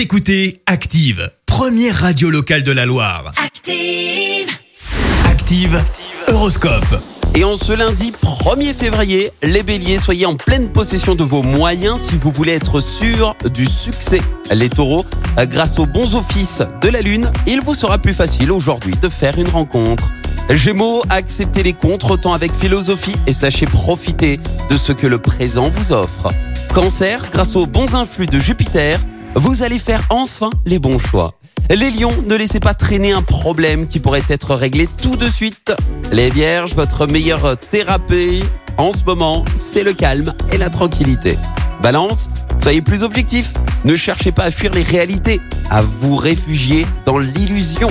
Vous écoutez Active, première radio locale de la Loire. Active. Active, Horoscope. Et en ce lundi 1er février, les béliers, soyez en pleine possession de vos moyens si vous voulez être sûr du succès. Les taureaux, grâce aux bons offices de la lune, il vous sera plus facile aujourd'hui de faire une rencontre. Gémeaux, acceptez les contretemps avec philosophie et sachez profiter de ce que le présent vous offre. Cancer, grâce aux bons influx de Jupiter, vous allez faire enfin les bons choix. Les lions, ne laissez pas traîner un problème qui pourrait être réglé tout de suite. Les vierges, votre meilleure thérapie en ce moment, c'est le calme et la tranquillité. Balance, soyez plus objectif. Ne cherchez pas à fuir les réalités, à vous réfugier dans l'illusion.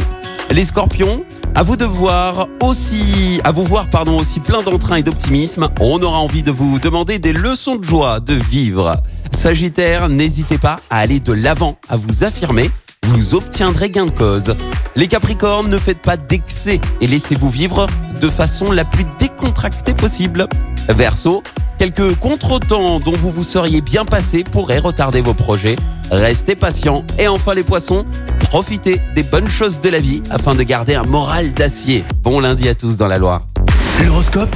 Les scorpions, à vous de voir aussi, à vous voir pardon aussi plein d'entrain et d'optimisme. On aura envie de vous demander des leçons de joie de vivre. Sagittaire, n'hésitez pas à aller de l'avant, à vous affirmer. Vous obtiendrez gain de cause. Les Capricornes, ne faites pas d'excès et laissez-vous vivre de façon la plus décontractée possible. Verseau, quelques contretemps dont vous vous seriez bien passé pourraient retarder vos projets. Restez patient. Et enfin les poissons, profitez des bonnes choses de la vie afin de garder un moral d'acier. Bon lundi à tous dans la Loire. L'horoscope